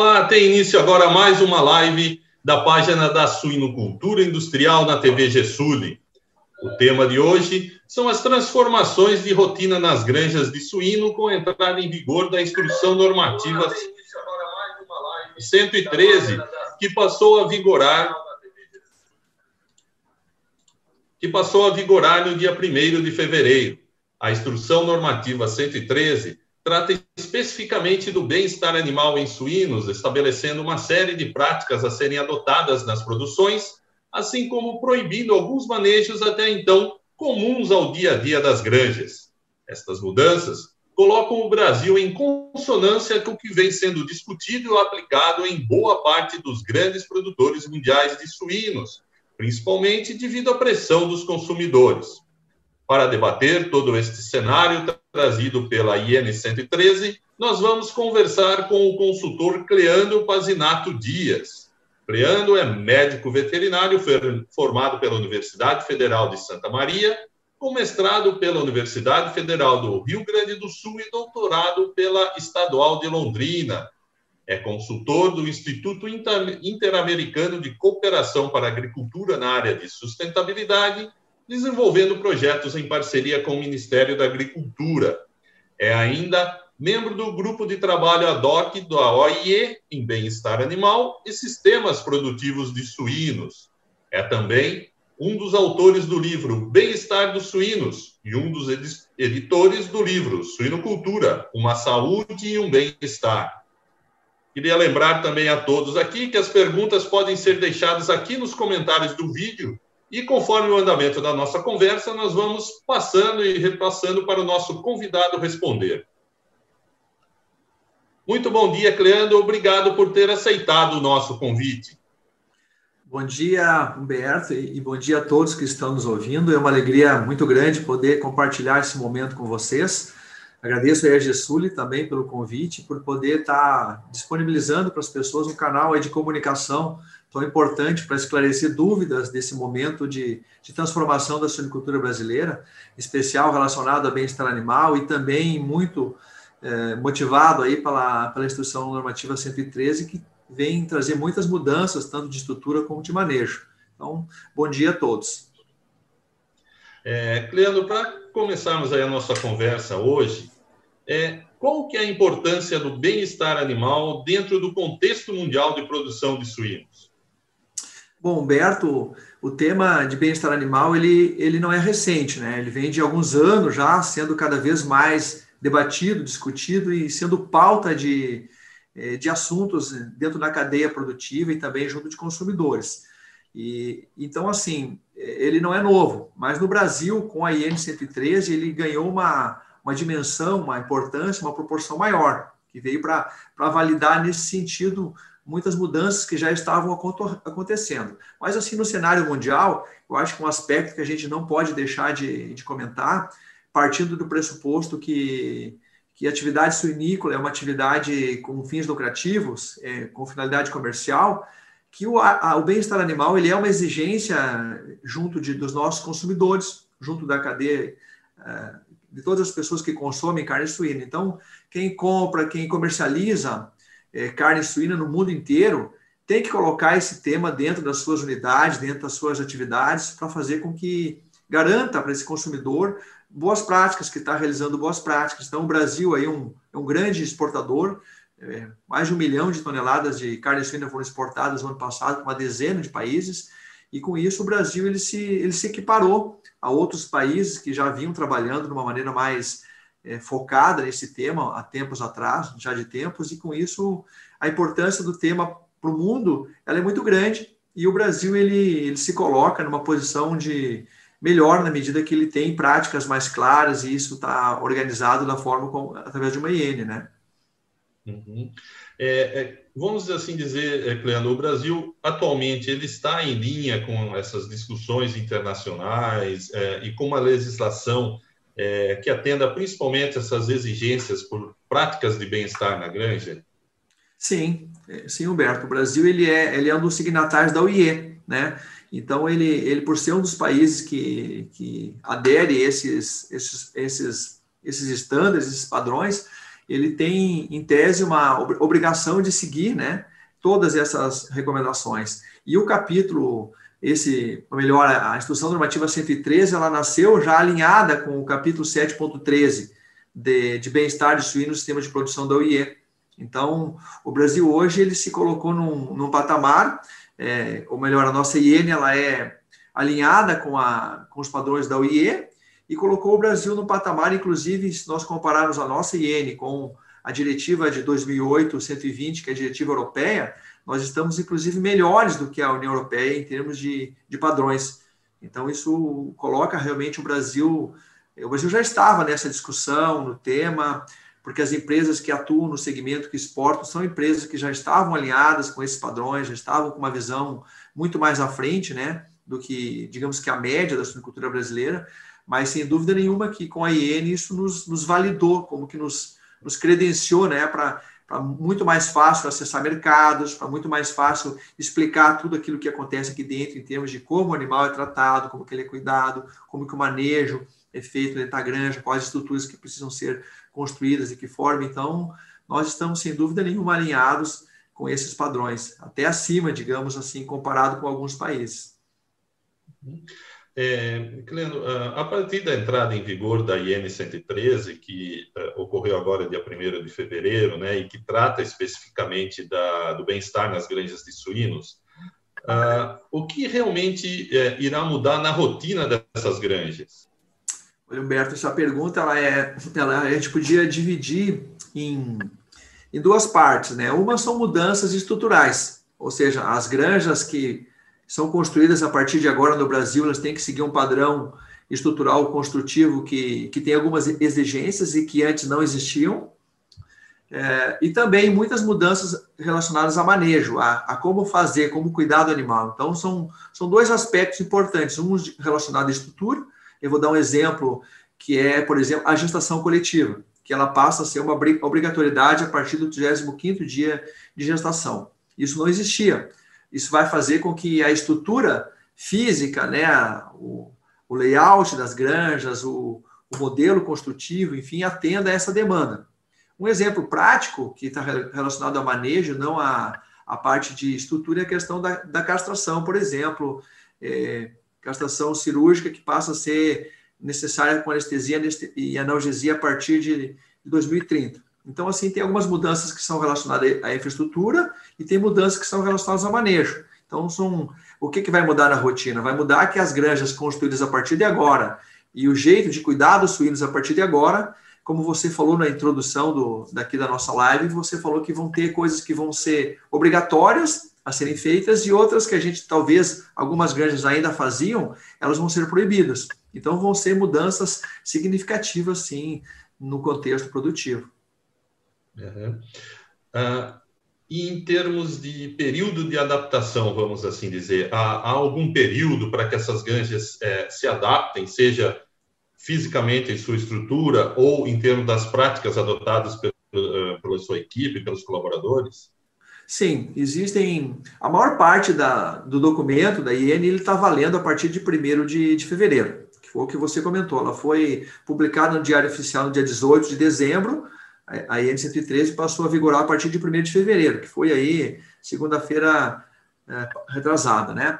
Olá, tem início agora mais uma live da página da Suinocultura Industrial na TV Gesuli. O tema de hoje são as transformações de rotina nas granjas de suíno com a entrada em vigor da Instrução Normativa 113, que passou a vigorar que passou a vigorar no dia 1 de fevereiro. A Instrução Normativa 113 trata especificamente do bem-estar animal em suínos, estabelecendo uma série de práticas a serem adotadas nas produções, assim como proibindo alguns manejos até então comuns ao dia a dia das granjas. Estas mudanças colocam o Brasil em consonância com o que vem sendo discutido e aplicado em boa parte dos grandes produtores mundiais de suínos, principalmente devido à pressão dos consumidores. Para debater todo este cenário trazido pela IN 113, nós vamos conversar com o consultor Cleandro Pazinato Dias. Cleandro é médico veterinário formado pela Universidade Federal de Santa Maria, com mestrado pela Universidade Federal do Rio Grande do Sul e doutorado pela Estadual de Londrina. É consultor do Instituto Interamericano de Cooperação para Agricultura na área de sustentabilidade desenvolvendo projetos em parceria com o Ministério da Agricultura. É ainda membro do grupo de trabalho ad hoc da OIE em bem-estar animal e sistemas produtivos de suínos. É também um dos autores do livro Bem-estar dos Suínos e um dos editores do livro Suinocultura, uma saúde e um bem-estar. Queria lembrar também a todos aqui que as perguntas podem ser deixadas aqui nos comentários do vídeo e conforme o andamento da nossa conversa, nós vamos passando e repassando para o nosso convidado responder. Muito bom dia, Cleandro. Obrigado por ter aceitado o nosso convite. Bom dia, Humberto, e bom dia a todos que estão nos ouvindo. É uma alegria muito grande poder compartilhar esse momento com vocês. Agradeço a Ergesuli também pelo convite, por poder estar disponibilizando para as pessoas um canal de comunicação tão importante para esclarecer dúvidas desse momento de, de transformação da suinicultura brasileira, especial relacionado ao bem-estar animal e também muito é, motivado aí pela, pela Instrução Normativa 113, que vem trazer muitas mudanças, tanto de estrutura como de manejo. Então, bom dia a todos. É, Cleandro, para começarmos aí a nossa conversa hoje, é, qual que é a importância do bem-estar animal dentro do contexto mundial de produção de suínos? Bom, Humberto, o tema de bem-estar animal, ele, ele não é recente, né? Ele vem de alguns anos já, sendo cada vez mais debatido, discutido e sendo pauta de, eh, de assuntos dentro da cadeia produtiva e também junto de consumidores. E, então, assim, ele não é novo, mas no Brasil, com a IN 113, ele ganhou uma, uma dimensão, uma importância, uma proporção maior, que veio para validar nesse sentido muitas mudanças que já estavam acontecendo. Mas, assim, no cenário mundial, eu acho que um aspecto que a gente não pode deixar de, de comentar, partindo do pressuposto que, que a atividade suinícola é uma atividade com fins lucrativos, é, com finalidade comercial, que o, o bem-estar animal ele é uma exigência junto de, dos nossos consumidores, junto da cadeia é, de todas as pessoas que consomem carne suína. Então, quem compra, quem comercializa é, carne suína no mundo inteiro tem que colocar esse tema dentro das suas unidades, dentro das suas atividades, para fazer com que garanta para esse consumidor boas práticas, que está realizando boas práticas. Então, o Brasil aí é um, é um grande exportador, é, mais de um milhão de toneladas de carne suína foram exportadas no ano passado para uma dezena de países, e com isso o Brasil ele se, ele se equiparou a outros países que já vinham trabalhando de uma maneira mais é, focada nesse tema há tempos atrás, já de tempos, e com isso a importância do tema para o mundo ela é muito grande e o Brasil ele, ele se coloca numa posição de melhor na medida que ele tem práticas mais claras e isso está organizado da forma como, através de uma IN, né? Uhum. É, é, vamos assim dizer, é, Cleandro, o Brasil atualmente ele está em linha com essas discussões internacionais é, e com uma legislação é, que atenda principalmente essas exigências por práticas de bem-estar na granja? Sim, é, sim, Humberto. O Brasil ele é, ele é um dos signatários da OIE, né? Então, ele, ele por ser um dos países que, que adere esses, esses, esses, esses estándares, esses padrões, ele tem, em tese, uma obrigação de seguir né, todas essas recomendações. E o capítulo, esse, melhor, a Instrução Normativa 113, ela nasceu já alinhada com o capítulo 7.13 de, de bem-estar de suínos no sistema de produção da OIE. Então, o Brasil hoje ele se colocou num, num patamar, é, ou melhor, a nossa IN ela é alinhada com, a, com os padrões da OIE, e colocou o Brasil no patamar, inclusive, se nós compararmos a nossa IN com a diretiva de 2008-120, que é a diretiva europeia, nós estamos, inclusive, melhores do que a União Europeia em termos de, de padrões. Então, isso coloca realmente o Brasil. O Brasil já estava nessa discussão, no tema, porque as empresas que atuam no segmento que exportam são empresas que já estavam alinhadas com esses padrões, já estavam com uma visão muito mais à frente, né, do que, digamos que a média da suinocultura brasileira mas sem dúvida nenhuma que com a IN isso nos, nos validou, como que nos, nos credenciou né, para muito mais fácil acessar mercados, para muito mais fácil explicar tudo aquilo que acontece aqui dentro em termos de como o animal é tratado, como que ele é cuidado, como que o manejo é feito dentro da granja, quais estruturas que precisam ser construídas e que forma. Então, nós estamos sem dúvida nenhuma alinhados com esses padrões, até acima, digamos assim, comparado com alguns países. Uhum. É, a partir da entrada em vigor da IN 113, que uh, ocorreu agora dia 1 de fevereiro, né, e que trata especificamente da, do bem-estar nas granjas de suínos, uh, o que realmente uh, irá mudar na rotina dessas granjas? Humberto, essa pergunta ela é, ela, a gente podia dividir em, em duas partes. Né? Uma são mudanças estruturais, ou seja, as granjas que são construídas a partir de agora no Brasil, elas têm que seguir um padrão estrutural construtivo que, que tem algumas exigências e que antes não existiam. É, e também muitas mudanças relacionadas a manejo, a, a, como fazer, como cuidar do animal. Então, são, são dois aspectos importantes, um relacionado à estrutura, eu vou dar um exemplo, que é, por exemplo, a gestação coletiva, que ela passa a ser uma obrigatoriedade a partir do 35º dia de gestação. Isso não existia. Isso vai fazer com que a estrutura física, né, o, o layout das granjas, o, o modelo construtivo, enfim, atenda a essa demanda. Um exemplo prático que está relacionado ao manejo, não à, à parte de estrutura, é a questão da, da castração, por exemplo, é, castração cirúrgica que passa a ser necessária com anestesia e analgesia a partir de 2030. Então, assim, tem algumas mudanças que são relacionadas à infraestrutura e tem mudanças que são relacionadas ao manejo. Então, são, o que, que vai mudar na rotina? Vai mudar que as granjas construídas a partir de agora e o jeito de cuidar dos suínos a partir de agora, como você falou na introdução do, daqui da nossa live, você falou que vão ter coisas que vão ser obrigatórias a serem feitas e outras que a gente, talvez, algumas granjas ainda faziam, elas vão ser proibidas. Então, vão ser mudanças significativas, sim, no contexto produtivo. Uhum. Uh, e em termos de período de adaptação, vamos assim dizer, há, há algum período para que essas granjas é, se adaptem, seja fisicamente em sua estrutura ou em termos das práticas adotadas pelo, uh, pela sua equipe, pelos colaboradores? Sim, existem. A maior parte da, do documento da IN está valendo a partir de 1 de, de fevereiro, que foi o que você comentou. Ela foi publicada no Diário Oficial no dia 18 de dezembro, a IN 113 passou a vigorar a partir de 1 de fevereiro, que foi aí segunda-feira é, retrasada, né?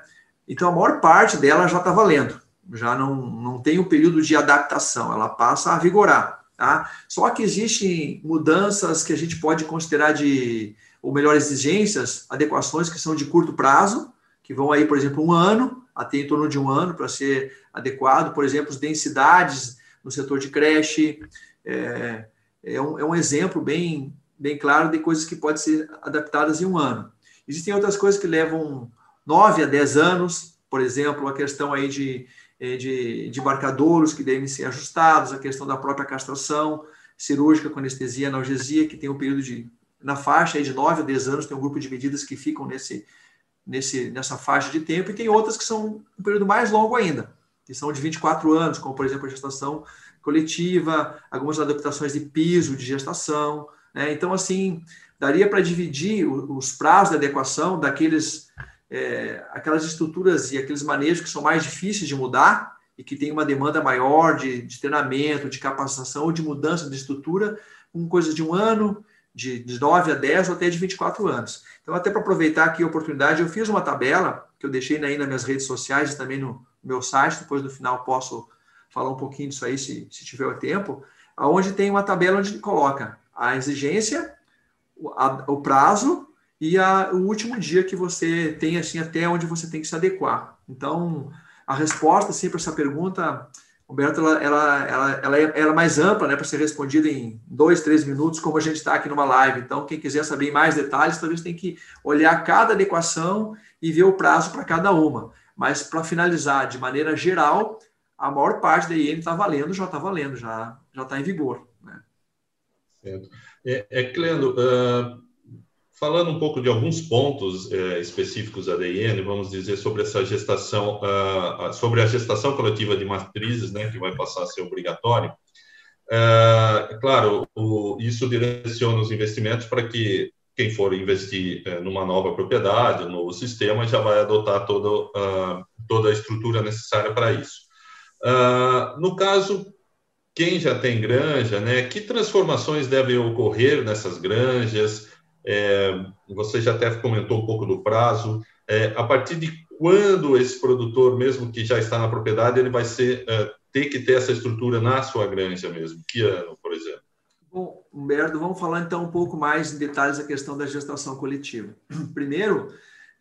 Então a maior parte dela já está valendo, já não, não tem um período de adaptação, ela passa a vigorar, tá? Só que existem mudanças que a gente pode considerar de, ou melhor, exigências, adequações que são de curto prazo, que vão aí, por exemplo, um ano, até em torno de um ano para ser adequado, por exemplo, as densidades no setor de creche, é, é um, é um exemplo bem, bem claro de coisas que podem ser adaptadas em um ano. Existem outras coisas que levam 9 a 10 anos, por exemplo, a questão aí de, eh, de, de marcadouros que devem ser ajustados, a questão da própria castração cirúrgica com anestesia analgesia, que tem um período de, na faixa aí de 9 a 10 anos, tem um grupo de medidas que ficam nesse, nesse, nessa faixa de tempo, e tem outras que são um período mais longo ainda, que são de 24 anos, como por exemplo a gestação coletiva, algumas adaptações de piso de gestação. Né? Então, assim, daria para dividir os prazos de adequação daqueles, é, aquelas estruturas e aqueles manejos que são mais difíceis de mudar e que tem uma demanda maior de, de treinamento, de capacitação ou de mudança de estrutura, com coisas de um ano, de, de 9 a 10 ou até de 24 anos. Então, até para aproveitar aqui a oportunidade, eu fiz uma tabela que eu deixei aí nas minhas redes sociais e também no meu site, depois no final posso falar um pouquinho disso aí, se, se tiver o tempo, aonde tem uma tabela onde coloca a exigência, o, a, o prazo e a, o último dia que você tem, assim, até onde você tem que se adequar. Então, a resposta, assim, para essa pergunta, Humberto, ela, ela, ela, ela, é, ela é mais ampla, né, para ser respondida em dois, três minutos, como a gente está aqui numa live. Então, quem quiser saber mais detalhes, talvez tem que olhar cada adequação e ver o prazo para cada uma. Mas, para finalizar, de maneira geral, a maior parte da IN está valendo, já está valendo, já está em vigor. Né? Certo. É, é uh, Falando um pouco de alguns pontos é, específicos da DIN, vamos dizer sobre essa gestação, uh, sobre a gestação coletiva de matrizes, né, que vai passar a ser obrigatório. Uh, claro, o, isso direciona os investimentos para que quem for investir uh, numa nova propriedade, um novo sistema, já vai adotar todo, toda a estrutura necessária para isso. No caso, quem já tem granja, né, que transformações devem ocorrer nessas granjas? É, você já até comentou um pouco do prazo. É, a partir de quando esse produtor, mesmo que já está na propriedade, ele vai ser, é, ter que ter essa estrutura na sua granja mesmo? Que ano, por exemplo? Bom, Humberto, vamos falar então um pouco mais em detalhes da questão da gestação coletiva. Primeiro,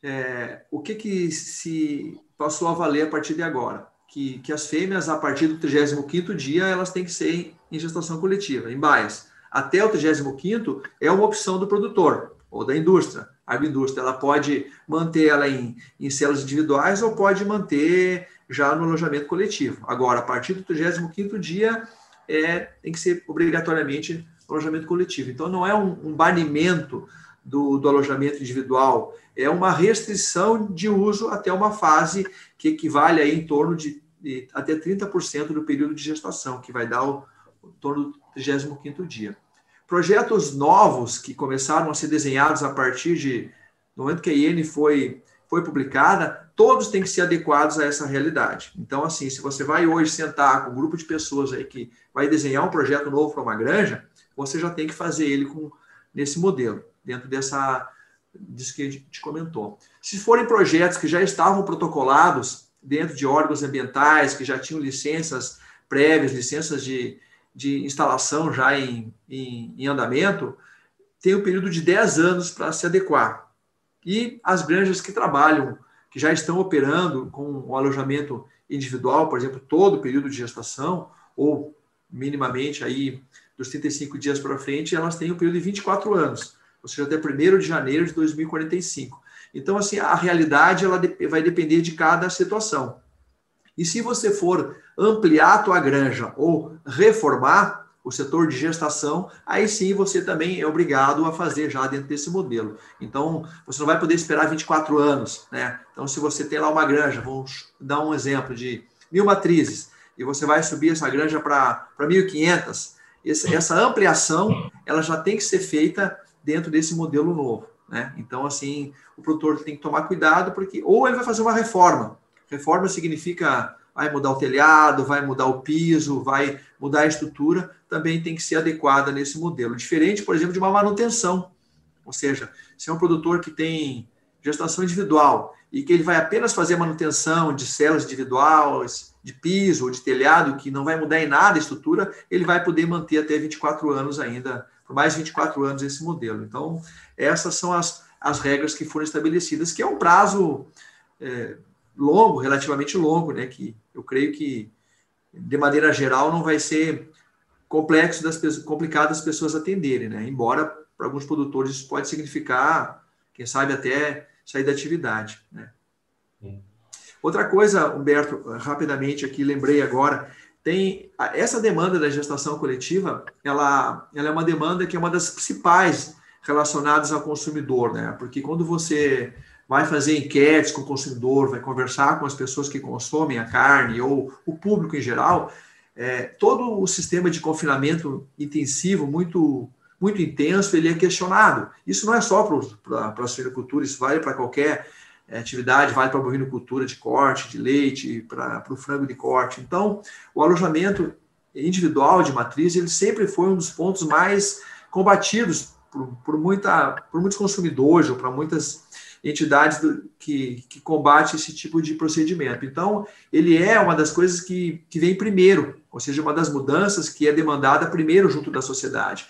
é, o que, que se passou a valer a partir de agora? Que, que as fêmeas, a partir do 35º dia, elas têm que ser em gestação coletiva, em baias até o 35 é uma opção do produtor ou da indústria. A indústria ela pode manter ela em, em células individuais ou pode manter já no alojamento coletivo. Agora, a partir do 35 dia, é, tem que ser obrigatoriamente alojamento coletivo. Então, não é um, um banimento do, do, alojamento individual, é uma restrição de uso até uma fase que equivale aí em torno de, de até 30% do período de gestação, que vai dar o, torno 35º dia. Projetos novos que começaram a ser desenhados a partir de no momento que a IN foi foi publicada, todos têm que ser adequados a essa realidade. Então, assim, se você vai hoje sentar com um grupo de pessoas aí que vai desenhar um projeto novo para uma granja, você já tem que fazer ele com nesse modelo, dentro dessa disso que a gente comentou. Se forem projetos que já estavam protocolados dentro de órgãos ambientais, que já tinham licenças prévias, licenças de, de instalação já em, em, em andamento, tem um período de 10 anos para se adequar. E as granjas que trabalham, que já estão operando com o alojamento individual, por exemplo, todo o período de gestação, ou minimamente aí dos 35 dias para frente, elas têm um período de 24 anos, ou seja, até 1 de janeiro de 2045. Então, assim, a realidade ela vai depender de cada situação. E se você for ampliar a tua granja ou reformar o setor de gestação, aí sim você também é obrigado a fazer já dentro desse modelo. Então, você não vai poder esperar 24 anos, né? Então, se você tem lá uma granja, vamos dar um exemplo de mil matrizes, e você vai subir essa granja para 1.500, essa ampliação, ela já tem que ser feita dentro desse modelo novo, né? Então, assim, o produtor tem que tomar cuidado, porque ou ele vai fazer uma reforma, Reforma significa vai mudar o telhado, vai mudar o piso, vai mudar a estrutura, também tem que ser adequada nesse modelo. Diferente, por exemplo, de uma manutenção. Ou seja, se é um produtor que tem gestação individual e que ele vai apenas fazer a manutenção de células individuais, de piso ou de telhado, que não vai mudar em nada a estrutura, ele vai poder manter até 24 anos ainda, por mais 24 anos esse modelo. Então, essas são as, as regras que foram estabelecidas, que é um prazo é, longo, relativamente longo, né? Que eu creio que, de maneira geral, não vai ser complexo das complicado das pessoas atenderem, né? Embora para alguns produtores isso pode significar, quem sabe até sair da atividade, né? Outra coisa, Humberto, rapidamente aqui lembrei agora, tem essa demanda da gestação coletiva, ela, ela é uma demanda que é uma das principais relacionadas ao consumidor, né? Porque quando você vai fazer enquetes com o consumidor, vai conversar com as pessoas que consomem a carne ou o público em geral, é, todo o sistema de confinamento intensivo, muito muito intenso, ele é questionado. Isso não é só para a suinocultura, isso vale para qualquer atividade, vale para a bovinocultura de corte, de leite, para o frango de corte. Então, o alojamento individual de matriz, ele sempre foi um dos pontos mais combatidos por, por, muita, por muitos consumidores ou para muitas entidades do, que, que combate esse tipo de procedimento. Então, ele é uma das coisas que, que vem primeiro, ou seja, uma das mudanças que é demandada primeiro junto da sociedade.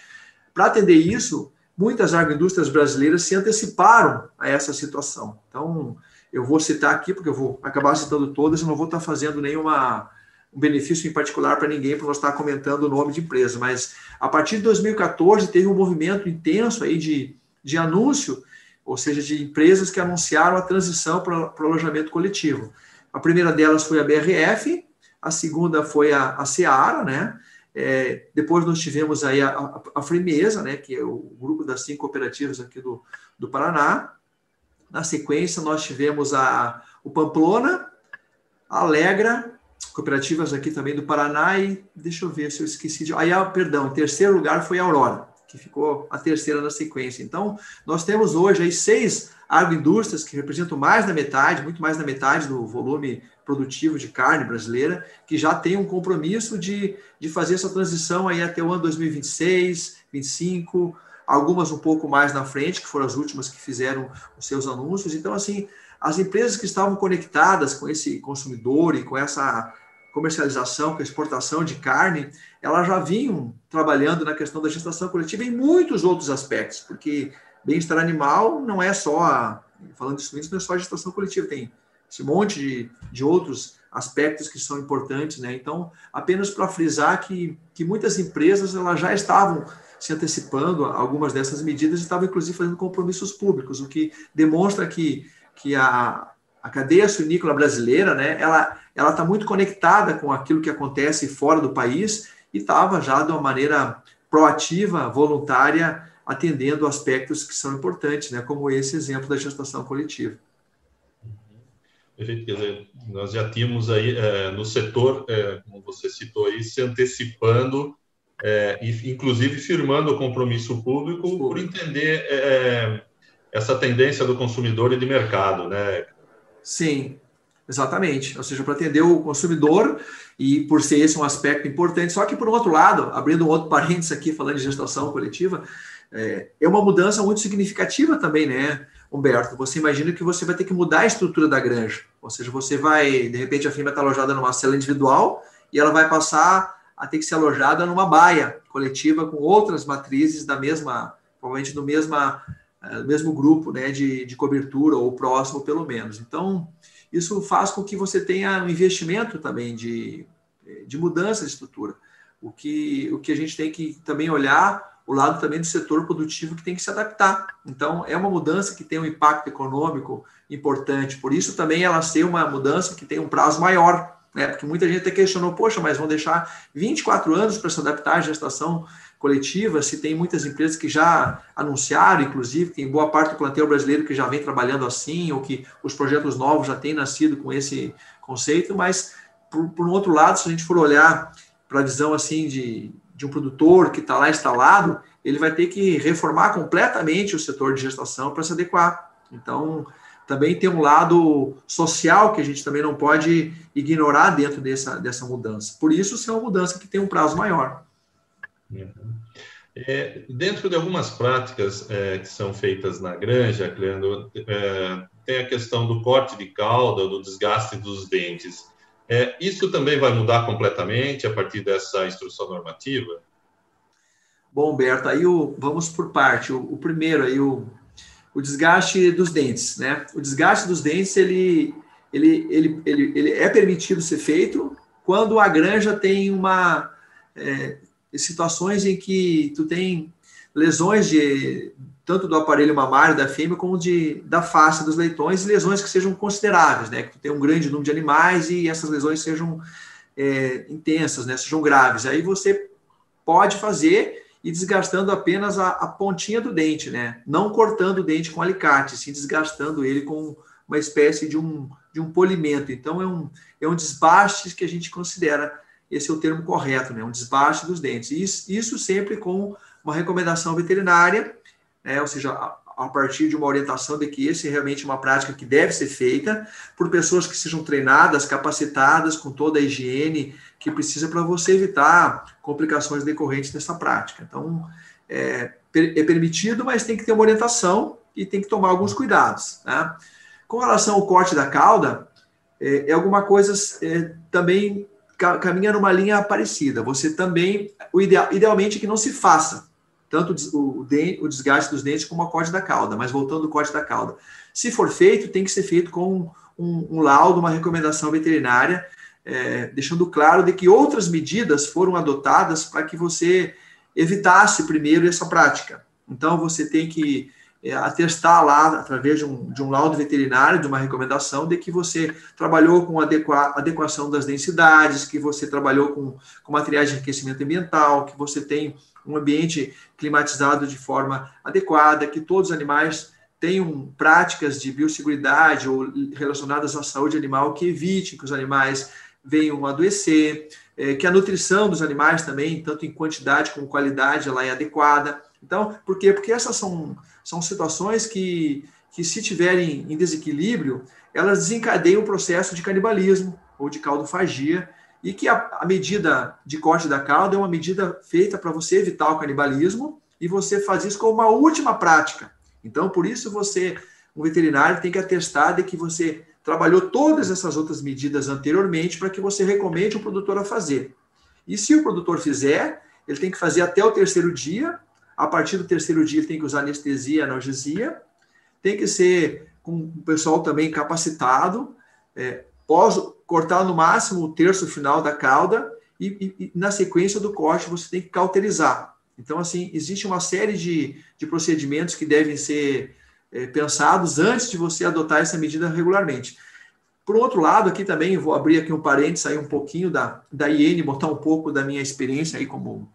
Para atender isso, muitas agroindústrias brasileiras se anteciparam a essa situação. Então, eu vou citar aqui, porque eu vou acabar citando todas e não vou estar fazendo nenhuma um benefício em particular para ninguém, para nós estar comentando o nome de empresa, mas a partir de 2014 teve um movimento intenso aí de, de anúncio, ou seja, de empresas que anunciaram a transição para o alojamento coletivo. A primeira delas foi a BRF, a segunda foi a, a Seara, né? É, depois nós tivemos aí a, a, a né, que é o grupo das cinco cooperativas aqui do, do Paraná. Na sequência, nós tivemos a, o Pamplona, a Alegra, cooperativas aqui também do Paraná e deixa eu ver se eu esqueci de. Aí, ah, perdão, em terceiro lugar foi a Aurora, que ficou a terceira na sequência. Então, nós temos hoje aí seis agroindústrias que representam mais da metade, muito mais da metade do volume produtivo de carne brasileira, que já tem um compromisso de, de fazer essa transição aí até o ano 2026, 2025, algumas um pouco mais na frente, que foram as últimas que fizeram os seus anúncios. Então, assim, as empresas que estavam conectadas com esse consumidor e com essa comercialização, com a exportação de carne, elas já vinham trabalhando na questão da gestação coletiva em muitos outros aspectos, porque bem-estar animal não é só, a, falando de não é só a gestação coletiva, tem esse monte de, de outros aspectos que são importantes, né? Então, apenas para frisar que, que muitas empresas elas já estavam se antecipando a algumas dessas medidas e estavam, inclusive, fazendo compromissos públicos, o que demonstra que que a, a cadeia suínícola brasileira, né, ela ela está muito conectada com aquilo que acontece fora do país e estava já de uma maneira proativa, voluntária, atendendo aspectos que são importantes, né, como esse exemplo da gestação coletiva. Perfeito, quer dizer, nós já tínhamos aí é, no setor, é, como você citou aí, se antecipando é, e inclusive firmando o compromisso público por entender essa tendência do consumidor e de mercado, né? Sim, exatamente. Ou seja, para atender o consumidor e por ser esse um aspecto importante. Só que, por um outro lado, abrindo um outro parênteses aqui, falando de gestação coletiva, é, é uma mudança muito significativa também, né, Humberto? Você imagina que você vai ter que mudar a estrutura da granja. Ou seja, você vai, de repente, a firma está alojada numa cela individual e ela vai passar a ter que ser alojada numa baia coletiva com outras matrizes da mesma, provavelmente do mesma é, mesmo grupo né, de, de cobertura, ou próximo pelo menos. Então, isso faz com que você tenha um investimento também de, de mudança de estrutura. O que, o que a gente tem que também olhar, o lado também do setor produtivo que tem que se adaptar. Então, é uma mudança que tem um impacto econômico importante, por isso também ela ser uma mudança que tem um prazo maior, né? porque muita gente até questionou, poxa, mas vão deixar 24 anos para se adaptar à gestação coletiva, se tem muitas empresas que já anunciaram, inclusive, tem boa parte do plantel brasileiro que já vem trabalhando assim, ou que os projetos novos já têm nascido com esse conceito, mas, por, por um outro lado, se a gente for olhar para a visão assim de, de um produtor que está lá instalado, ele vai ter que reformar completamente o setor de gestação para se adequar. Então, também tem um lado social que a gente também não pode ignorar dentro dessa, dessa mudança. Por isso, isso é uma mudança que tem um prazo maior. É, dentro de algumas práticas é, que são feitas na granja, Cleandro, é, tem a questão do corte de cauda, do desgaste dos dentes. É, isso também vai mudar completamente a partir dessa instrução normativa? Bom, Berto, aí o, vamos por parte. O, o, primeiro aí, o, o desgaste dos dentes, né? O desgaste dos dentes, ele, ele, ele, ele, ele é permitido ser feito quando a granja tem uma... É, situações em que tu tem lesões de tanto do aparelho mamário da fêmea como de da face dos leitões, lesões que sejam consideráveis, né? Que tem um grande número de animais e essas lesões sejam é, intensas, né? Sejam graves. Aí você pode fazer e desgastando apenas a, a, pontinha do dente, né? Não cortando o dente com alicate, sim desgastando ele com uma espécie de um, de um polimento. Então é um, é um desbaste que a gente considera esse é o termo correto, né? um desbaste dos dentes. Isso, isso sempre com uma recomendação veterinária, né? ou seja, a, a partir de uma orientação de que esse é realmente uma prática que deve ser feita por pessoas que sejam treinadas, capacitadas, com toda a higiene que precisa para você evitar complicações decorrentes dessa prática. Então, é, é, permitido, mas tem que ter uma orientação e tem que tomar alguns cuidados. Né? Com relação ao corte da cauda, é, é alguma coisa é, também caminha numa linha parecida. Você também, o ideal, idealmente, que não se faça tanto o, o desgaste dos dentes como a corte da cauda, mas voltando ao corte da cauda. Se for feito, tem que ser feito com um, um laudo, uma recomendação veterinária, é, deixando claro de que outras medidas foram adotadas para que você evitasse primeiro essa prática. Então, você tem que é, atestar lá, através de um, de um laudo veterinário, de uma recomendação, de que você trabalhou com adequa, adequação das densidades, que você trabalhou com, com materiais de enriquecimento ambiental, que você tem um ambiente climatizado de forma adequada, que todos os animais tenham práticas de biosseguridade ou relacionadas à saúde animal que evitem que os animais venham adoecer, é, que a nutrição dos animais também, tanto em quantidade como qualidade, ela é adequada. Então, por quê? Porque essas são, são situações que, que, se tiverem em desequilíbrio, elas desencadeiam o processo de canibalismo ou de caldofagia, e que a, a medida de corte da cauda é uma medida feita para você evitar o canibalismo e você faz isso como uma última prática. Então, por isso, você, um veterinário, tem que atestar de que você trabalhou todas essas outras medidas anteriormente para que você recomende o produtor a fazer. E se o produtor fizer, ele tem que fazer até o terceiro dia. A partir do terceiro dia, ele tem que usar anestesia, analgesia. Tem que ser com o pessoal também capacitado. É, pós cortar no máximo o terço final da cauda e, e, e, na sequência do corte você tem que cauterizar. Então, assim, existe uma série de, de procedimentos que devem ser é, pensados antes de você adotar essa medida regularmente. Por outro lado, aqui também vou abrir aqui um parênteses, sair um pouquinho da, da IN, botar um pouco da minha experiência aí como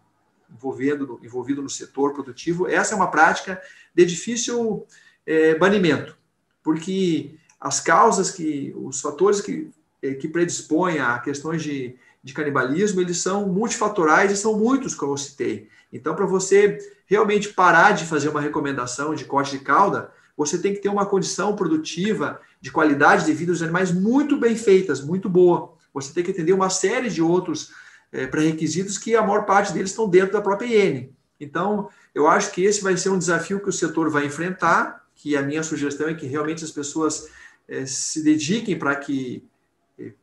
envolvido, envolvido no setor produtivo. Essa é uma prática de difícil é, banimento, porque as causas que, os fatores que, que predispõem a questões de, de canibalismo, eles são multifatoriais e são muitos, como eu citei. Então, para você realmente parar de fazer uma recomendação de corte de cauda, você tem que ter uma condição produtiva de qualidade de vida dos animais muito bem feitas, muito boa. Você tem que atender uma série de outros é, pré-requisitos que a maior parte deles estão dentro da própria IN. Então, eu acho que esse vai ser um desafio que o setor vai enfrentar, que a minha sugestão é que realmente as pessoas é, se dediquem para que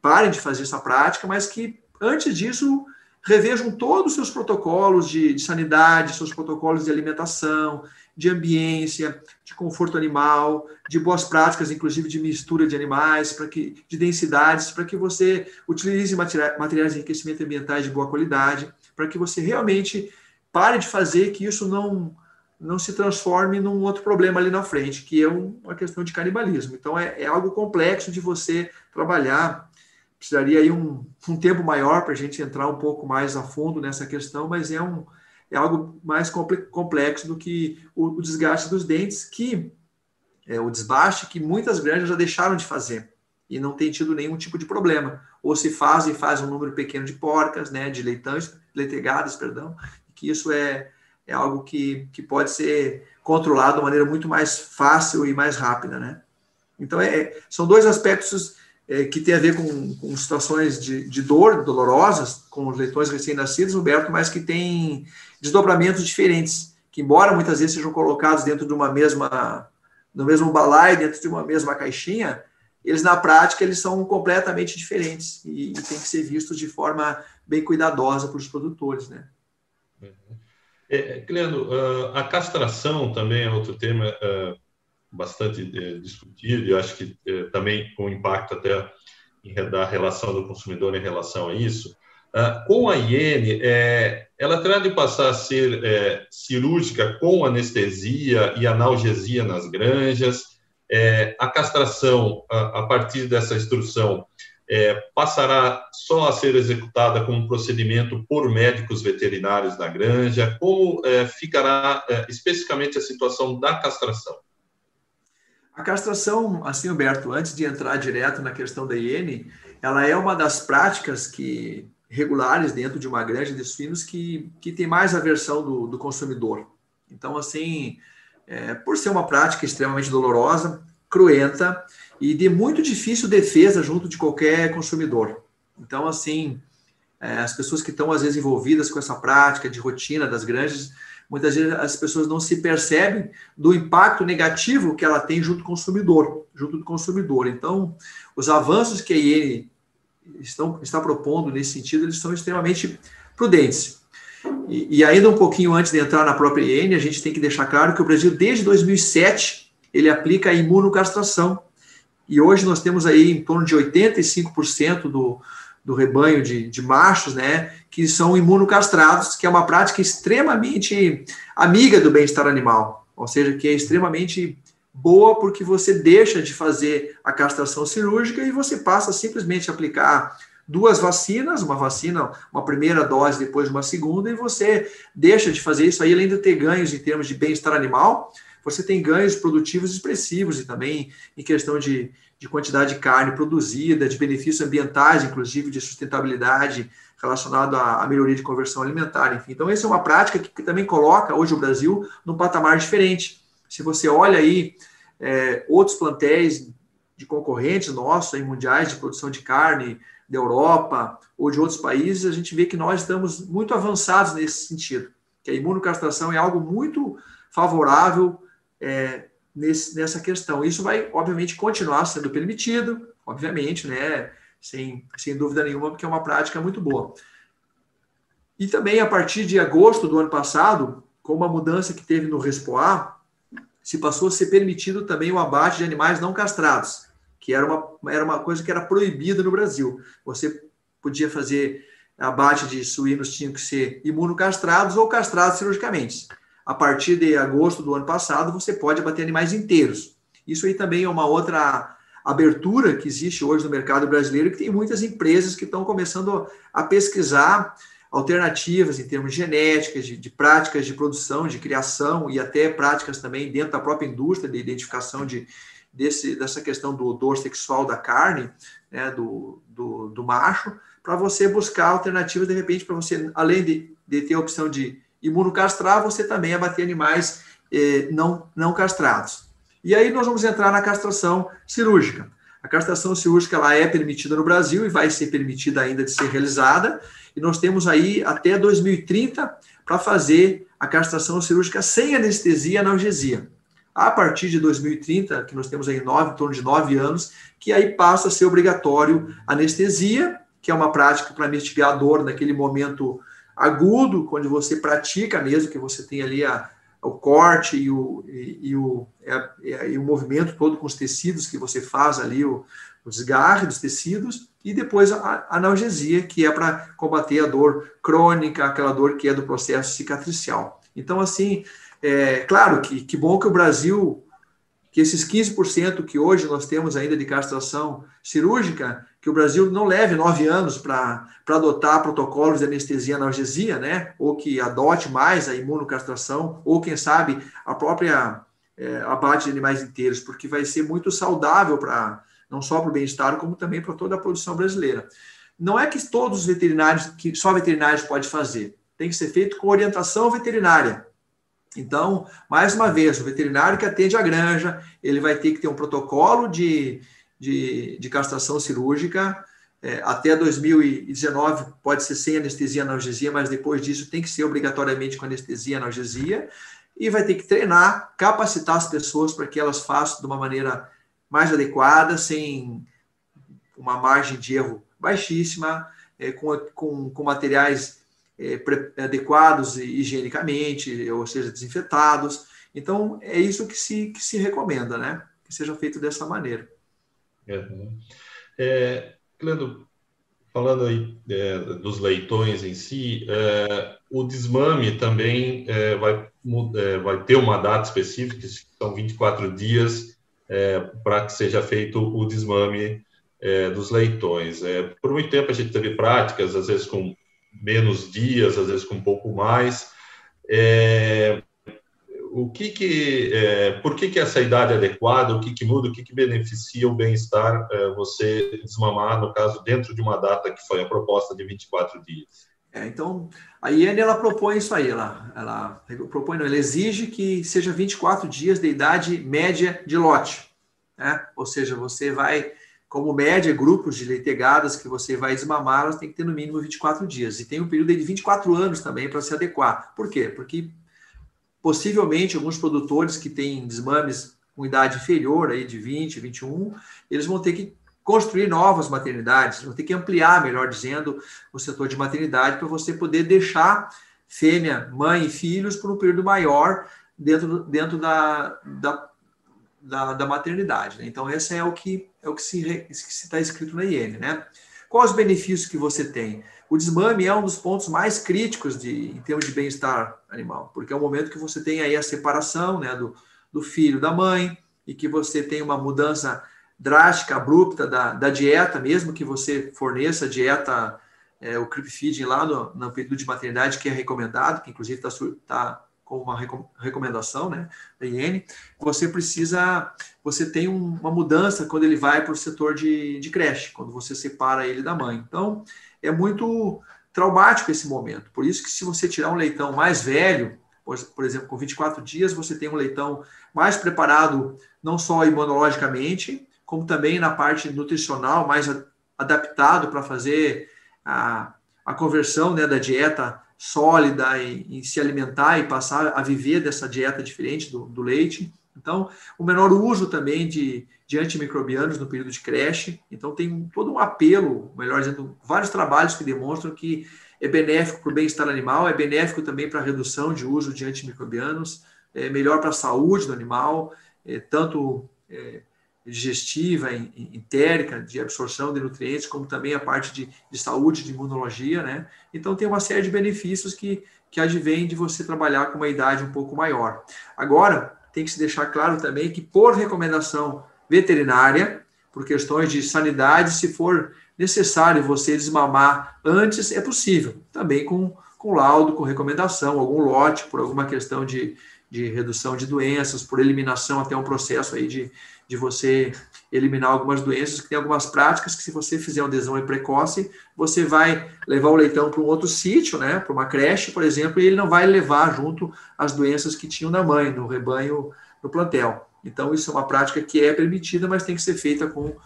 parem de fazer essa prática, mas que, antes disso, revejam todos os seus protocolos de, de sanidade, seus protocolos de alimentação, de ambiência, de conforto animal, de boas práticas, inclusive de mistura de animais, para que de densidades, para que você utilize materiais de enriquecimento ambientais de boa qualidade, para que você realmente pare de fazer que isso não não se transforme num outro problema ali na frente, que é uma questão de canibalismo. Então é, é algo complexo de você trabalhar. Precisaria aí um, um tempo maior para a gente entrar um pouco mais a fundo nessa questão, mas é um, é algo mais complexo do que o, o desgaste dos dentes, que é o desbaste que muitas granjas já deixaram de fazer e não tem tido nenhum tipo de problema. Ou se faz e faz um número pequeno de porcas, né, de leitões, leitegadas, perdão, que isso é, é algo que, que pode ser controlado de maneira muito mais fácil e mais rápida, né? Então, é, são dois aspectos é, que têm a ver com, com situações de, de, dor, dolorosas, com os leitões recém-nascidos, Roberto, mas que têm desdobramentos diferentes, que embora muitas vezes sejam colocados dentro de uma mesma, no mesmo balaio, dentro de uma mesma caixinha, eles na prática eles são completamente diferentes e, e têm que ser vistos de forma bem cuidadosa para os produtores, né? É, Cleandro, uh, a castração também é outro tema uh, bastante uh, discutido e acho que eh, também com impacto até da relação do consumidor em relação a isso. Uh, com a hiene, é, ela terá de passar a ser é, cirúrgica com anestesia e analgesia nas granjas. É, a castração, a, partir dessa instrução, é, passará só a ser executada como procedimento por médicos veterinários na granja. Como é, ficará é, especificamente a situação da castração? A castração, assim, Humberto, antes de entrar direto na questão da hiene, ela é uma das práticas que regulares dentro de uma granja de suínos que, que tem mais aversão do, do consumidor. Então, assim, é, por ser uma prática extremamente dolorosa, cruenta e de muito difícil defesa junto de qualquer consumidor. Então, assim, é, as pessoas que estão às vezes envolvidas com essa prática de rotina das granjas, muitas vezes as pessoas não se percebem do impacto negativo que ela tem junto do consumidor, junto do consumidor. Então, os avanços que a IN estão, está propondo nesse sentido, eles são extremamente prudentes. E, ainda um pouquinho antes de entrar na própria IN, a gente tem que deixar claro que o Brasil, desde 2007, ele aplica a imunocastração. E hoje nós temos aí em torno de 85% do, do rebanho de, de machos, né, que são imunocastrados, que é uma prática extremamente amiga do bem-estar animal, ou seja, que é extremamente boa porque você deixa de fazer a castração cirúrgica e você passa simplesmente a aplicar duas vacinas, uma vacina, uma primeira dose, depois uma segunda, e você deixa de fazer isso aí, além de ter ganhos em termos de bem-estar animal, você tem ganhos produtivos expressivos e também em questão de, de quantidade de carne produzida, de benefícios ambientais, inclusive de sustentabilidade relacionado à, à melhoria de conversão alimentar, enfim. Então, essa é uma prática que, que também coloca hoje o Brasil num patamar diferente. Se você olha aí é, outros plantéis de concorrentes nossos, mundiais de produção de carne da Europa ou de outros países, a gente vê que nós estamos muito avançados nesse sentido. Que a imunocastração é algo muito favorável é, nesse, nessa questão. Isso vai, obviamente, continuar sendo permitido, obviamente, né? Sem, sem dúvida nenhuma, porque é uma prática muito boa. E também, a partir de agosto do ano passado, com uma mudança que teve no Respoar, se passou a ser permitido também o abate de animais não castrados, que era uma, era uma coisa que era proibida no Brasil. Você podia fazer abate de suínos, tinham que ser imunocastrados ou castrados cirurgicamente a partir de agosto do ano passado, você pode abater animais inteiros. Isso aí também é uma outra abertura que existe hoje no mercado brasileiro, que tem muitas empresas que estão começando a pesquisar alternativas em termos de genética, de, de, práticas de produção, de criação e até práticas também dentro da própria indústria de identificação de, desse, dessa questão do odor sexual da carne, né, do, do, do macho, para você buscar alternativas, de repente, para você, além de, de ter a opção de imunocastrar, você também abater animais eh, não, não castrados. E aí nós vamos entrar na castração cirúrgica. A castração cirúrgica ela é permitida no Brasil e vai ser permitida ainda de ser realizada. E nós temos aí até 2030 para fazer a castração cirúrgica sem anestesia e analgesia. A partir de 2030, que nós temos aí nove, em torno de nove anos, que aí passa a ser obrigatório anestesia, que é uma prática para mitigar a dor naquele momento agudo, quando você pratica mesmo, que você tem ali a, o corte e o, e, e o, é, é, e o movimento todo com os tecidos que você faz ali, o, o desgarre dos tecidos, e depois a, a analgesia, que é para combater a dor crônica, aquela dor que é do processo cicatricial. Então, assim, é claro que, que bom que o Brasil, que esses 15% que hoje nós temos ainda de castração cirúrgica, que o Brasil não leve nove anos para adotar protocolos de anestesia e analgesia, né? Ou que adote mais a imunocastração, ou quem sabe a própria é, abate de animais inteiros, porque vai ser muito saudável para não só para o bem-estar, como também para toda a produção brasileira. Não é que todos os veterinários, que só veterinários pode fazer, tem que ser feito com orientação veterinária. Então, mais uma vez, o veterinário que atende a granja, ele vai ter que ter um protocolo de, de, de castração cirúrgica. É, até 2019 pode ser sem anestesia e analgesia, mas depois disso tem que ser obrigatoriamente com anestesia e analgesia. E vai ter que treinar, capacitar as pessoas para que elas façam de uma maneira mais adequada, sem uma margem de erro baixíssima, é, com, com, com materiais é, adequados higienicamente, ou seja, desinfetados. Então, é isso que se, que se recomenda, né? Que seja feito dessa maneira. Uhum. É, Leandro, falando aí é, dos leitões em si, é, o desmame também é, vai, é, vai ter uma data específica, são 24 dias é, para que seja feito o desmame dos leitões. por muito tempo a gente teve práticas, às vezes com menos dias, às vezes com um pouco mais. É, o que que, é, por que, que essa idade é adequada, o que, que muda, o que, que beneficia o bem-estar é, você desmamar, no caso, dentro de uma data que foi a proposta de 24 dias? É, então, a IEN, ela propõe isso aí, ela, ela propõe, não, ela exige que seja 24 dias de idade média de lote, né? ou seja, você vai como média, grupos de leitegadas que você vai desmamar, elas têm que ter no mínimo 24 dias. E tem um período de 24 anos também para se adequar. Por quê? Porque possivelmente alguns produtores que têm desmames com idade inferior, aí de 20, 21, eles vão ter que construir novas maternidades, vão ter que ampliar, melhor dizendo, o setor de maternidade para você poder deixar fêmea, mãe e filhos por um período maior dentro, dentro da, da da, da maternidade. Né? Então, esse é o que é o que se está escrito na IN. Né? Quais os benefícios que você tem? O desmame é um dos pontos mais críticos de, em termos de bem-estar animal, porque é o momento que você tem aí a separação né, do, do filho da mãe e que você tem uma mudança drástica, abrupta da, da dieta, mesmo que você forneça a dieta, é, o creep feeding lá no, no período de maternidade, que é recomendado, que inclusive está tá como uma recomendação né, da IN, você precisa, você tem uma mudança quando ele vai para o setor de, de creche, quando você separa ele da mãe. Então, é muito traumático esse momento. Por isso que se você tirar um leitão mais velho, por, exemplo, com 24 dias, você tem um leitão mais preparado, não só imunologicamente, como também na parte nutricional, mais adaptado para fazer a, a conversão né, da dieta sólida em, em, se alimentar e passar a viver dessa dieta diferente do, do leite. Então, o menor uso também de, de antimicrobianos no período de creche. Então, tem todo um apelo, melhor dizendo, vários trabalhos que demonstram que é benéfico para o bem-estar animal, é benéfico também para a redução de uso de antimicrobianos, é melhor para a saúde do animal, é, tanto é, digestiva, entérica, de absorção de nutrientes, como também a parte de, de saúde, de imunologia, né? Então tem uma série de benefícios que, que advém de você trabalhar com uma idade um pouco maior. Agora, tem que se deixar claro também que por recomendação veterinária, por questões de sanidade, se for necessário você desmamar antes, é possível. Também com, com laudo, com recomendação, algum lote, por alguma questão de, de redução de doenças, por eliminação até um processo aí de, de você eliminar algumas doenças, que tem algumas práticas que se você fizer uma adesão precoce, você vai levar o leitão para um outro sítio, né, para uma creche, por exemplo, e ele não vai levar junto as doenças que tinham na mãe, no rebanho, no plantel. Então, isso é uma prática que é permitida, mas tem que ser feita com,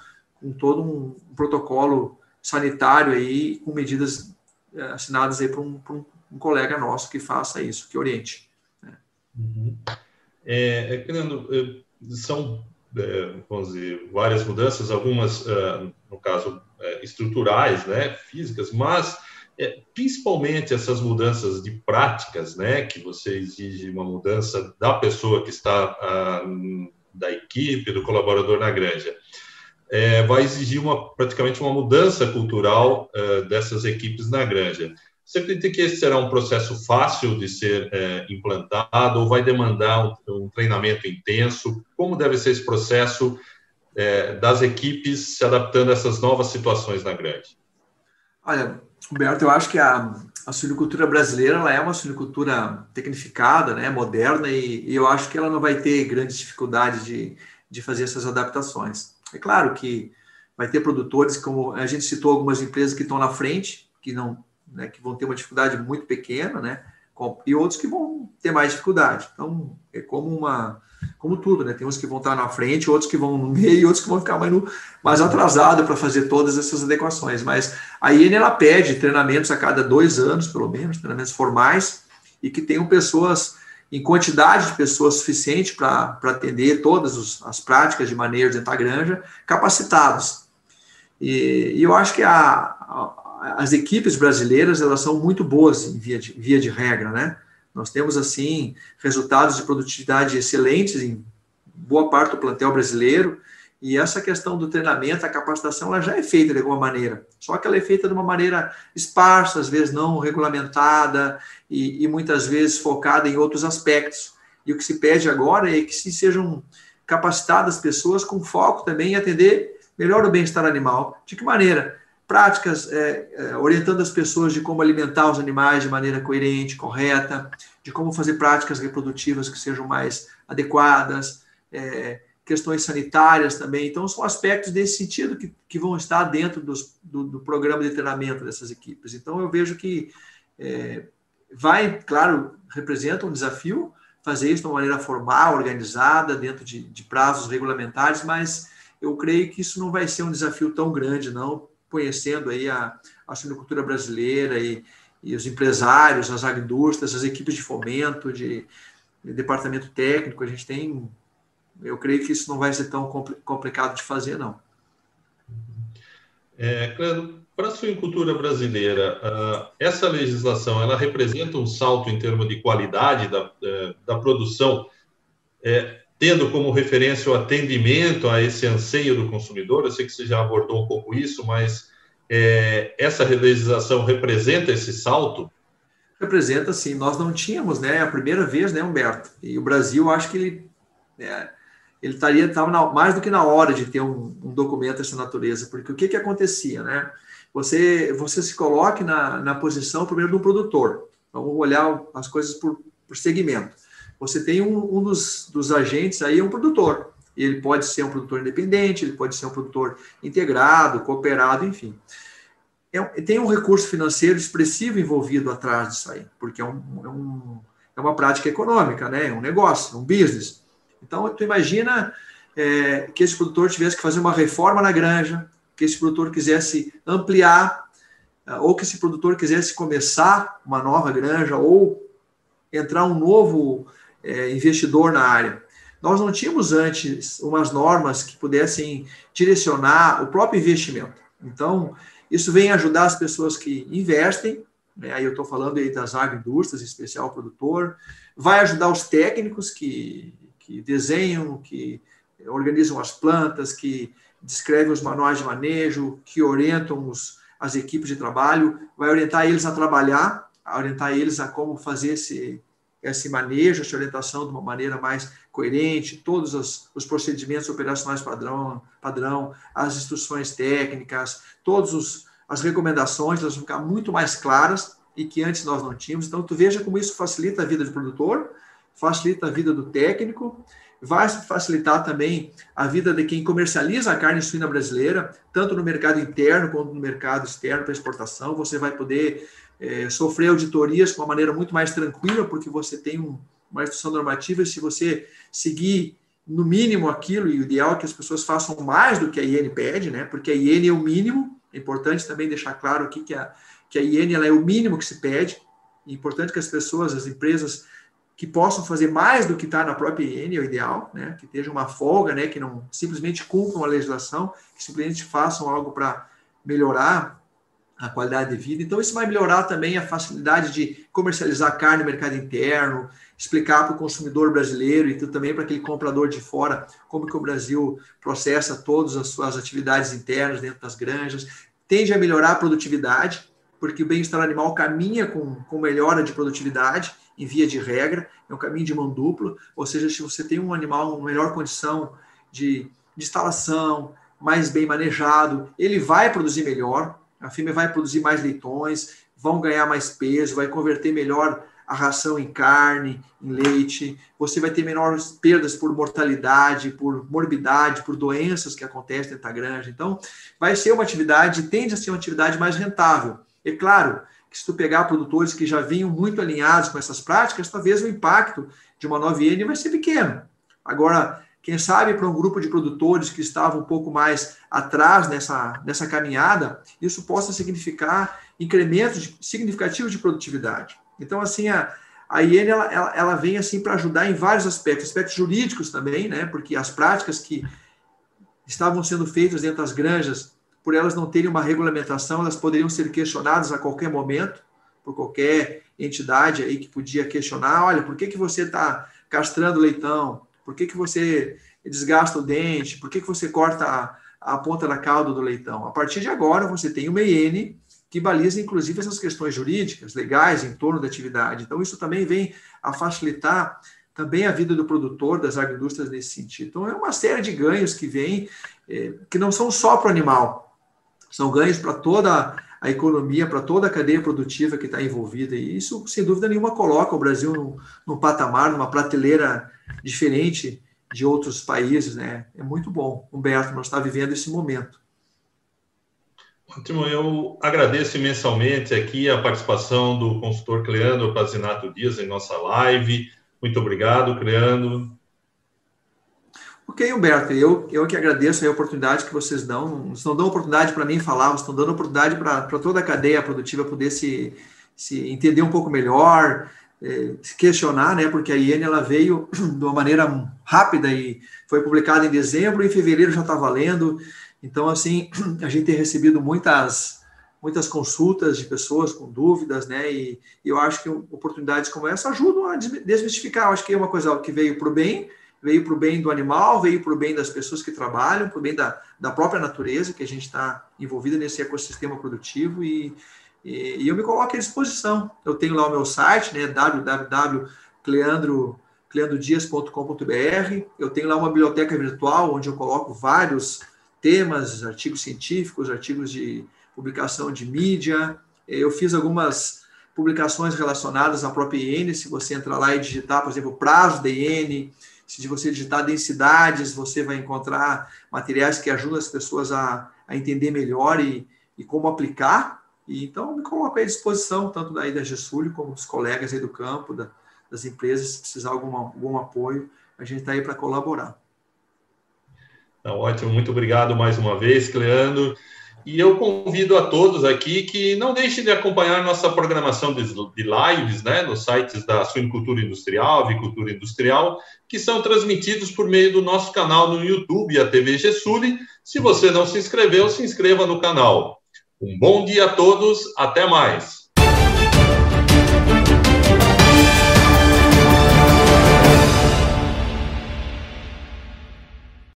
com todo um, protocolo sanitário aí, com medidas eh, assinadas aí por um, por um colega nosso que faça isso, que oriente. Né? Uhum. É, é, são é, vamos dizer, várias mudanças, algumas, é, no caso, é, estruturais, né, físicas, mas principalmente essas mudanças de práticas, né, que você exige uma mudança da pessoa que está da equipe, do colaborador na granja. É, vai exigir uma, praticamente uma mudança cultural dessas equipes na granja. Você acredita que esse será um processo fácil de ser é, implantado ou vai demandar um, um, treinamento intenso? Como deve ser esse processo é, das equipes se adaptando a essas novas situações na grande? Olha, Humberto, eu acho que a, a brasileira ela é uma suinicultura tecnificada, né, moderna, e, e eu acho que ela não vai ter grandes dificuldades de, de fazer essas adaptações. É claro que vai ter produtores, como a gente citou algumas empresas que estão na frente, que não né, que vão ter uma dificuldade muito pequena, né, e outros que vão ter mais dificuldade. Então, é como uma, como tudo, né? Tem uns que vão estar na frente, outros que vão no meio, e outros que vão ficar mais, mais atrasado para fazer todas essas adequações. Mas a IN ela pede treinamentos a cada dois anos, pelo menos, treinamentos formais, e que tenham pessoas em quantidade de pessoas suficiente para atender todas os, as práticas de manejo dentro da granja, capacitados. E, e eu acho que a as equipes brasileiras elas são muito boas em via de, via de regra, né? Nós temos assim resultados de produtividade excelentes em boa parte do plantel brasileiro e essa questão do treinamento, a capacitação, ela já é feita de alguma maneira. Só que ela é feita de uma maneira esparsa, às vezes não regulamentada e, e muitas vezes focada em outros aspectos. E o que se pede agora é que se sejam capacitadas pessoas com foco também em atender melhor o bem-estar animal. De que maneira? Práticas é, é, orientando as pessoas de como alimentar os animais de maneira coerente, correta, de como fazer práticas reprodutivas que sejam mais adequadas, é, questões sanitárias também. Então, são aspectos desse sentido que, que vão estar dentro dos, do, do, programa de treinamento dessas equipes. Então, eu vejo que é, vai, claro, representa um desafio fazer isso de uma maneira formal, organizada, dentro de, de prazos regulamentares, mas eu creio que isso não vai ser um desafio tão grande, não, conhecendo aí a, a suinocultura brasileira e, e os empresários, as agroindústrias, as equipes de fomento, de, de, departamento técnico, a gente tem, eu creio que isso não vai ser tão complicado de fazer, não. É, para a suinocultura brasileira, uh, essa legislação, ela representa um salto em termos de qualidade da, uh, da produção, é, tendo como referência o atendimento a esse anseio do consumidor? Eu sei que você já abordou um pouco isso, mas é, essa legislação representa esse salto? Representa, sim. Nós não tínhamos, né? A primeira vez, né, Humberto? E o Brasil, acho que ele, é, ele estaria tava mais do que na hora de ter um, um, documento dessa natureza, porque o que que acontecia, né? Você, você se coloque na, na posição primeiro do produtor. Vamos olhar as coisas por, por segmento. Você tem um, um dos, dos agentes aí, um produtor. Ele pode ser um produtor independente, ele pode ser um produtor integrado, cooperado, enfim. É, tem um recurso financeiro expressivo envolvido atrás disso aí, porque é, um, é, um, é uma prática econômica, né? é um negócio, um business. Então, tu imagina é, que esse produtor tivesse que fazer uma reforma na granja, que esse produtor quisesse ampliar, é, ou que esse produtor quisesse começar uma nova granja, ou entrar um novo é, investidor na área. Nós não tínhamos antes umas normas que pudessem direcionar o próprio investimento. Então, isso vem ajudar as pessoas que investem, né? aí eu estou falando aí das agroindústrias, especial produtor, vai ajudar os técnicos que, que desenham, que organizam as plantas, que descrevem os manuais de manejo, que orientam os, as equipes de trabalho, vai orientar eles a trabalhar, orientar eles a como fazer esse, esse manejo, essa orientação de uma maneira mais coerente, todos os, os procedimentos operacionais padrão, padrão, as instruções técnicas, todas as recomendações, elas vão ficar muito mais claras e que antes nós não tínhamos. Então, tu veja como isso facilita a vida do produtor, facilita a vida do técnico, vai facilitar também a vida de quem comercializa a carne suína brasileira, tanto no mercado interno quanto no mercado externo para exportação. Você vai poder é, sofrer auditorias de uma maneira muito mais tranquila, porque você tem um, uma instrução normativa e se você seguir no mínimo aquilo, e o ideal é que as pessoas façam mais do que a IN pede, né? porque a IN é o mínimo, é importante também deixar claro aqui que a, que a IN ela é o mínimo que se pede, é importante que as pessoas, as empresas, que possam fazer mais do que está na própria IN, é o ideal, né? que esteja uma folga, né? que não simplesmente cumpram a legislação, que simplesmente façam algo para melhorar a qualidade de vida. Então, isso vai melhorar também a facilidade de comercializar carne no mercado interno, explicar para o consumidor brasileiro e também para aquele comprador de fora como que o Brasil processa todas as suas atividades internas dentro das granjas. Tende a melhorar a produtividade, porque o bem-estar animal caminha com, com melhora de produtividade, em via de regra, é um caminho de mão dupla, ou seja, se você tem um animal em melhor condição de, de instalação, mais bem manejado, ele vai produzir melhor, a fêmea vai produzir mais leitões, vão ganhar mais peso, vai converter melhor a ração em carne, em leite, você vai ter menores perdas por mortalidade, por morbidade, por doenças que acontecem da granja. Então, vai ser uma atividade, tende a ser uma atividade mais rentável. É claro que se tu pegar produtores que já vinham muito alinhados com essas práticas, talvez o impacto de uma nova IN vai ser pequeno. Agora, quem sabe para um grupo de produtores que estavam um pouco mais atrás nessa, nessa caminhada, isso possa significar incrementos significativos de produtividade. Então, assim, a, a IN ela, ela, ela vem assim para ajudar em vários aspectos, aspectos jurídicos também, né? Porque as práticas que estavam sendo feitas dentro das granjas, por elas não terem uma regulamentação, elas poderiam ser questionadas a qualquer momento por qualquer entidade aí que podia questionar, olha, por que, que você está castrando leitão? Por que, que você desgasta o dente? Por que, que você corta a, a ponta da cauda do leitão? A partir de agora, você tem uma IN que baliza, inclusive, essas questões jurídicas, legais, em torno da atividade. Então, isso também vem a facilitar também a vida do produtor, das agroindústrias nesse sentido. Então, é uma série de ganhos que vêm, é, que não são só para o animal, são ganhos para toda a economia, para toda a cadeia produtiva que está envolvida. E isso, sem dúvida nenhuma, coloca o Brasil num, num patamar, numa prateleira diferente de outros países, né? É muito bom, Humberto, nós está vivendo esse momento. Ótimo, eu agradeço imensamente aqui a participação do consultor Cleandro Pazinato Dias em nossa live. Muito obrigado, Cleandro. Ok, Humberto, eu, eu que agradeço a oportunidade que vocês dão. Vocês não dão oportunidade para mim falar, vocês estão dando oportunidade para toda a cadeia produtiva poder se, se entender um pouco melhor, eh, se questionar, né? Porque a IN ela veio de uma maneira rápida e foi publicada em dezembro, e em fevereiro já está valendo. Então, assim, a gente tem recebido muitas muitas consultas de pessoas com dúvidas, né? E, e eu acho que oportunidades como essa ajudam a desmistificar. Eu acho que é uma coisa que veio para o bem, veio para o bem do animal, veio para o bem das pessoas que trabalham, para o bem da, da própria natureza, que a gente está envolvida nesse ecossistema produtivo e, e, e, eu me coloco à disposição. Eu tenho lá o meu site, né, www.cleandrodias.com.br. Eu tenho lá uma biblioteca virtual onde eu coloco vários temas, artigos científicos, artigos de publicação de mídia. Eu fiz algumas publicações relacionadas à própria IN, se você entrar lá e digitar, por exemplo, prazo da IN, se você digitar densidades, você vai encontrar materiais que ajudam as pessoas a, a entender melhor e, e como aplicar. E, então, me coloco à disposição, tanto daí da GESULI como dos colegas aí do campo, da, das empresas, se precisar de algum, algum apoio, a gente está aí para colaborar. Tá ótimo, muito obrigado mais uma vez, Cleandro. E eu convido a todos aqui que não deixem de acompanhar nossa programação de, lives, né, nos sites da Suinicultura Industrial, Avicultura Industrial, que são transmitidos por meio do nosso canal no YouTube, a TV Gessuli. Se você não se inscreveu, se inscreva no canal. Um bom dia a todos, até mais.